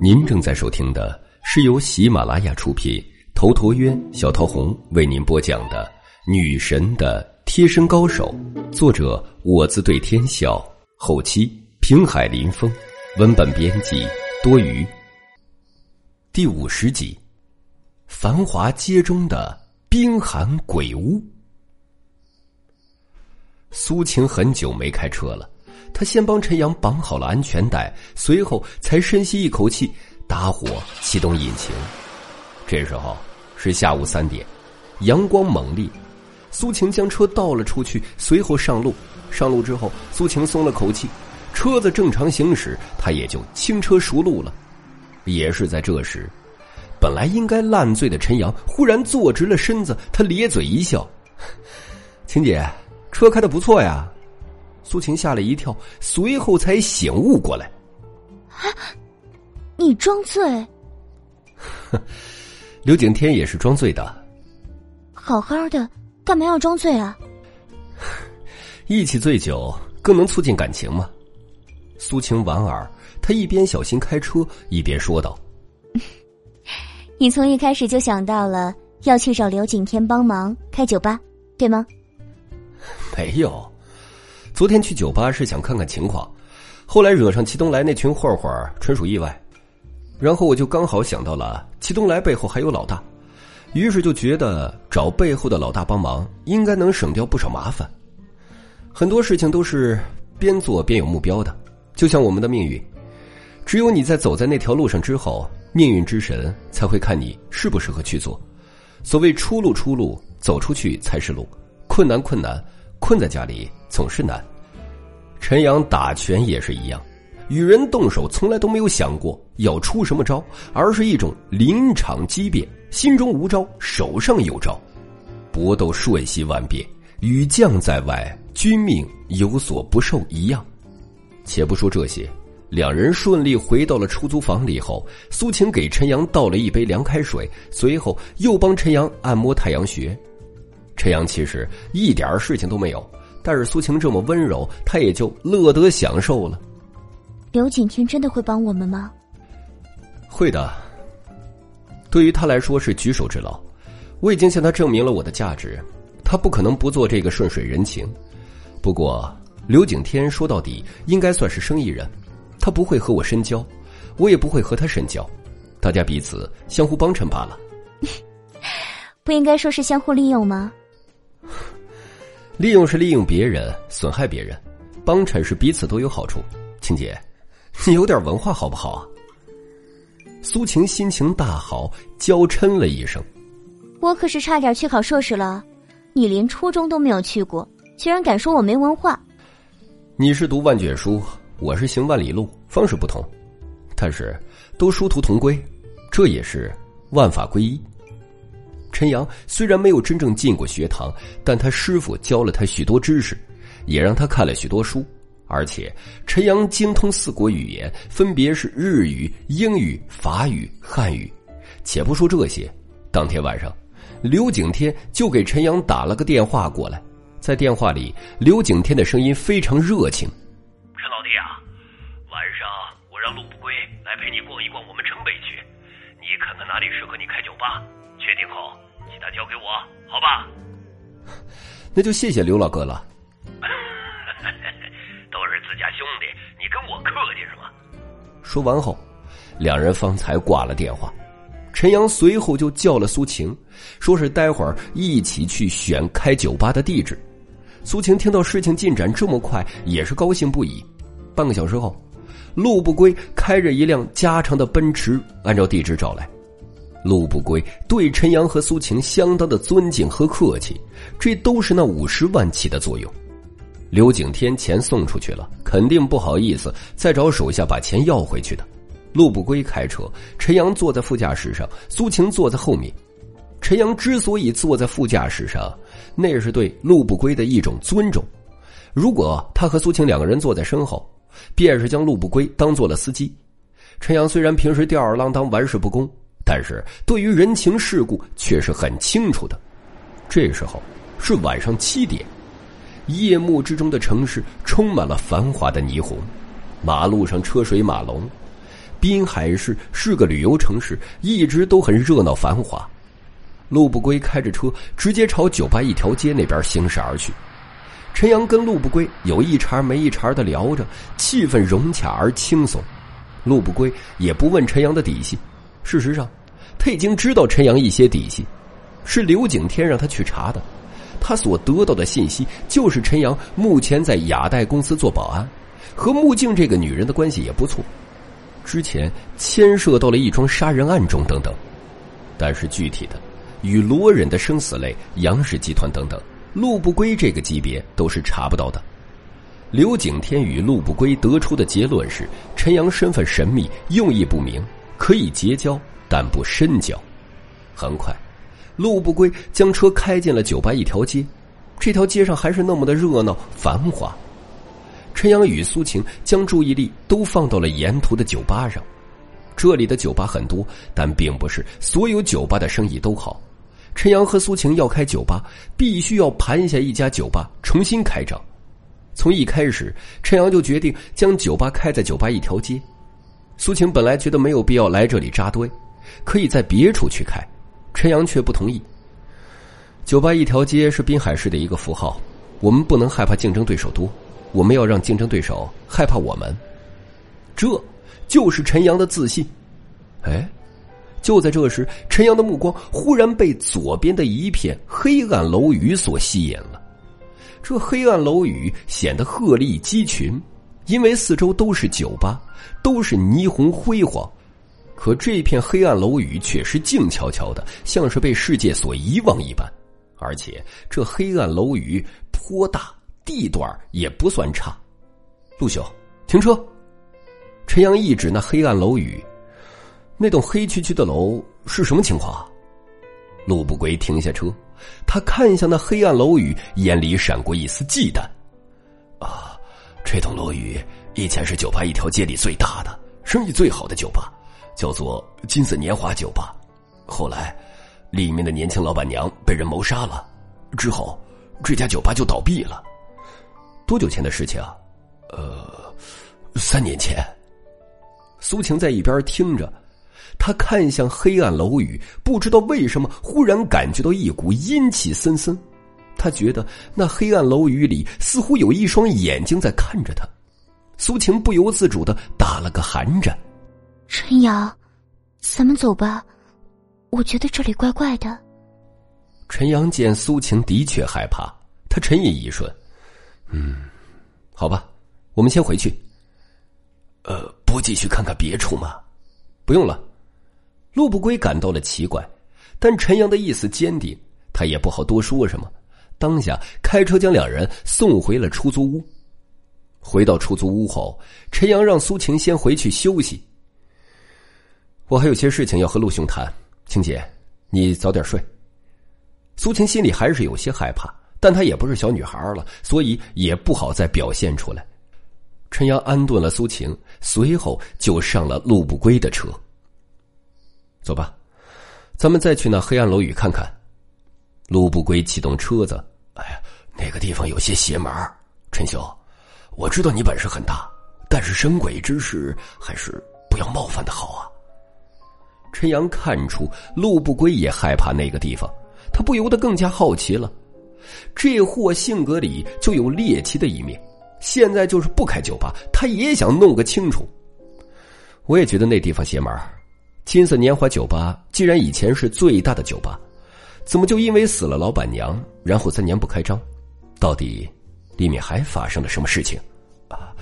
您正在收听的是由喜马拉雅出品、头陀渊、小桃红为您播讲的《女神的贴身高手》，作者我自对天笑，后期平海林风，文本编辑多余。第五十集，繁华街中的冰寒鬼屋。苏晴很久没开车了。他先帮陈阳绑好了安全带，随后才深吸一口气，打火启动引擎。这时候是下午三点，阳光猛烈。苏晴将车倒了出去，随后上路。上路之后，苏晴松了口气，车子正常行驶，他也就轻车熟路了。也是在这时，本来应该烂醉的陈阳忽然坐直了身子，他咧嘴一笑：“ 晴姐，车开的不错呀。”苏晴吓了一跳，随后才醒悟过来。啊，你装醉？刘景天也是装醉的。好好的，干嘛要装醉啊？一起醉酒更能促进感情吗？苏晴莞尔，他一边小心开车，一边说道：“ 你从一开始就想到了要去找刘景天帮忙开酒吧，对吗？”没有。昨天去酒吧是想看看情况，后来惹上齐东来那群混混纯属意外。然后我就刚好想到了齐东来背后还有老大，于是就觉得找背后的老大帮忙应该能省掉不少麻烦。很多事情都是边做边有目标的，就像我们的命运，只有你在走在那条路上之后，命运之神才会看你适不适合去做。所谓出路，出路走出去才是路，困难，困难。困在家里总是难，陈阳打拳也是一样，与人动手从来都没有想过要出什么招，而是一种临场机变，心中无招，手上有招，搏斗瞬息万变，与将在外，君命有所不受一样。且不说这些，两人顺利回到了出租房里后，苏晴给陈阳倒了一杯凉开水，随后又帮陈阳按摩太阳穴。陈阳其实一点事情都没有，但是苏晴这么温柔，他也就乐得享受了。刘景天真的会帮我们吗？会的。对于他来说是举手之劳，我已经向他证明了我的价值，他不可能不做这个顺水人情。不过刘景天说到底应该算是生意人，他不会和我深交，我也不会和他深交，大家彼此相互帮衬罢了。不应该说是相互利用吗？利用是利用别人，损害别人；帮衬是彼此都有好处。青姐，你有点文化好不好啊？苏晴心情大好，娇嗔了一声：“我可是差点去考硕士了，你连初中都没有去过，居然敢说我没文化？你是读万卷书，我是行万里路，方式不同，但是都殊途同归，这也是万法归一。”陈阳虽然没有真正进过学堂，但他师傅教了他许多知识，也让他看了许多书，而且陈阳精通四国语言，分别是日语、英语、法语、汉语。且不说这些，当天晚上，刘景天就给陈阳打了个电话过来，在电话里，刘景天的声音非常热情：“陈老弟啊，晚上我让陆不归来陪你逛一逛我们城北区，你看看哪里适合你开酒吧，确定后。”其他交给我，好吧？那就谢谢刘老哥了。都是自家兄弟，你跟我客气什么？说完后，两人方才挂了电话。陈阳随后就叫了苏晴，说是待会儿一起去选开酒吧的地址。苏晴听到事情进展这么快，也是高兴不已。半个小时后，陆不归开着一辆加长的奔驰，按照地址找来。陆不归对陈阳和苏晴相当的尊敬和客气，这都是那五十万起的作用。刘景天钱送出去了，肯定不好意思再找手下把钱要回去的。陆不归开车，陈阳坐在副驾驶上，苏晴坐在后面。陈阳之所以坐在副驾驶上，那是对陆不归的一种尊重。如果他和苏晴两个人坐在身后，便是将陆不归当做了司机。陈阳虽然平时吊儿郎当、玩世不恭。但是对于人情世故却是很清楚的。这时候是晚上七点，夜幕之中的城市充满了繁华的霓虹，马路上车水马龙，滨海市是个旅游城市，一直都很热闹繁华。陆不归开着车直接朝酒吧一条街那边行驶而去。陈阳跟陆不归有一茬没一茬的聊着，气氛融洽而轻松。陆不归也不问陈阳的底细，事实上，他已经知道陈阳一些底细，是刘景天让他去查的。他所得到的信息就是陈阳目前在雅代公司做保安，和穆静这个女人的关系也不错，之前牵涉到了一桩杀人案中等等。但是具体的，与罗忍的生死类、杨氏集团等等。陆不归这个级别都是查不到的。刘景天与陆不归得出的结论是：陈阳身份神秘，用意不明，可以结交，但不深交。很快，陆不归将车开进了酒吧一条街，这条街上还是那么的热闹繁华。陈阳与苏晴将注意力都放到了沿途的酒吧上，这里的酒吧很多，但并不是所有酒吧的生意都好。陈阳和苏晴要开酒吧，必须要盘下一家酒吧重新开张。从一开始，陈阳就决定将酒吧开在酒吧一条街。苏晴本来觉得没有必要来这里扎堆，可以在别处去开，陈阳却不同意。酒吧一条街是滨海市的一个符号，我们不能害怕竞争对手多，我们要让竞争对手害怕我们。这就是陈阳的自信。哎。就在这时，陈阳的目光忽然被左边的一片黑暗楼宇所吸引了。这黑暗楼宇显得鹤立鸡群，因为四周都是酒吧，都是霓虹辉煌。可这片黑暗楼宇却是静悄悄的，像是被世界所遗忘一般。而且这黑暗楼宇颇大，地段也不算差。陆兄，停车！陈阳一指那黑暗楼宇。那栋黑黢黢的楼是什么情况？陆不归停下车，他看向那黑暗楼宇，眼里闪过一丝忌惮。啊，这栋楼宇以前是酒吧一条街里最大的、生意最好的酒吧，叫做金色年华酒吧。后来，里面的年轻老板娘被人谋杀了，之后这家酒吧就倒闭了。多久前的事情啊？呃，三年前。苏晴在一边听着。他看向黑暗楼宇，不知道为什么忽然感觉到一股阴气森森。他觉得那黑暗楼宇里似乎有一双眼睛在看着他。苏晴不由自主的打了个寒颤。陈阳，咱们走吧，我觉得这里怪怪的。陈阳见苏晴的确害怕，他沉吟一瞬，嗯，好吧，我们先回去。呃，不继续看看别处吗？不用了。陆不归感到了奇怪，但陈阳的意思坚定，他也不好多说什么。当下开车将两人送回了出租屋。回到出租屋后，陈阳让苏晴先回去休息。我还有些事情要和陆兄谈，青姐，你早点睡。苏晴心里还是有些害怕，但她也不是小女孩了，所以也不好再表现出来。陈阳安顿了苏晴，随后就上了陆不归的车。走吧，咱们再去那黑暗楼宇看看。陆不归启动车子。哎呀，那个地方有些邪门陈兄，我知道你本事很大，但是神鬼之事还是不要冒犯的好啊。陈阳看出陆不归也害怕那个地方，他不由得更加好奇了。这货性格里就有猎奇的一面，现在就是不开酒吧，他也想弄个清楚。我也觉得那地方邪门金色年华酒吧既然以前是最大的酒吧，怎么就因为死了老板娘，然后三年不开张？到底里面还发生了什么事情？啊，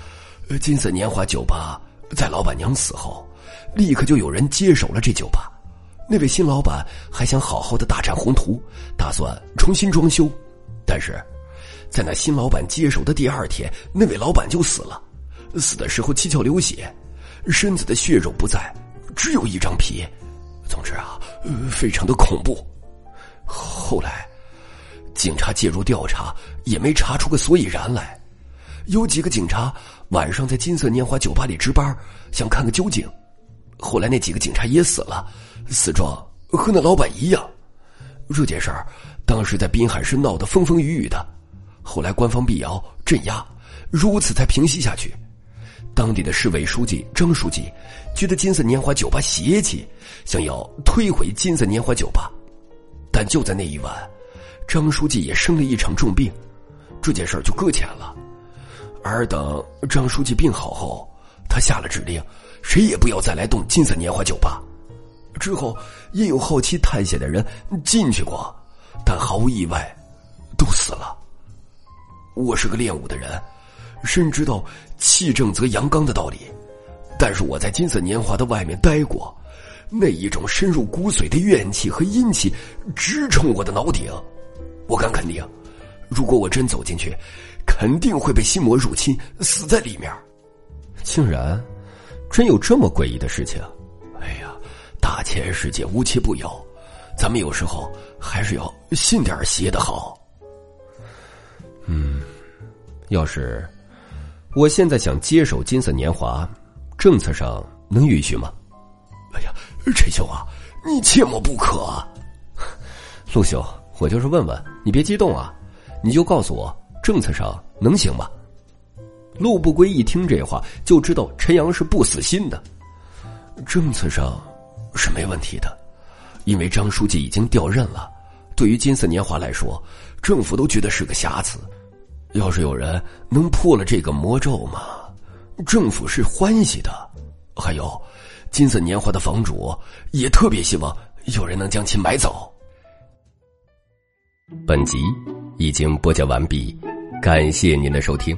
金色年华酒吧在老板娘死后，立刻就有人接手了这酒吧。那位新老板还想好好的大展宏图，打算重新装修，但是在那新老板接手的第二天，那位老板就死了，死的时候七窍流血，身子的血肉不在。只有一张皮，总之啊，非常的恐怖。后来，警察介入调查，也没查出个所以然来。有几个警察晚上在金色年华酒吧里值班，想看个究竟。后来那几个警察也死了，死状和那老板一样。这件事儿当时在滨海市闹得风风雨雨的，后来官方辟谣镇压，如此才平息下去。当地的市委书记张书记觉得金色年华酒吧邪气，想要推回金色年华酒吧。但就在那一晚，张书记也生了一场重病，这件事儿就搁浅了。而等张书记病好后，他下了指令，谁也不要再来动金色年华酒吧。之后也有好奇探险的人进去过，但毫无意外，都死了。我是个练武的人，深知道气正则阳刚的道理，但是我在金色年华的外面待过，那一种深入骨髓的怨气和阴气直冲我的脑顶，我敢肯定，如果我真走进去，肯定会被心魔入侵，死在里面。竟然，真有这么诡异的事情！哎呀，大千世界无奇不有，咱们有时候还是要信点邪的好。嗯，要是我现在想接手金色年华，政策上能允许吗？哎呀，陈兄啊，你切莫不可！陆兄，我就是问问你，别激动啊，你就告诉我政策上能行吗？陆不归一听这话，就知道陈阳是不死心的。政策上是没问题的，因为张书记已经调任了。对于金色年华来说，政府都觉得是个瑕疵。要是有人能破了这个魔咒嘛，政府是欢喜的。还有，金色年华的房主也特别希望有人能将其买走。本集已经播讲完毕，感谢您的收听。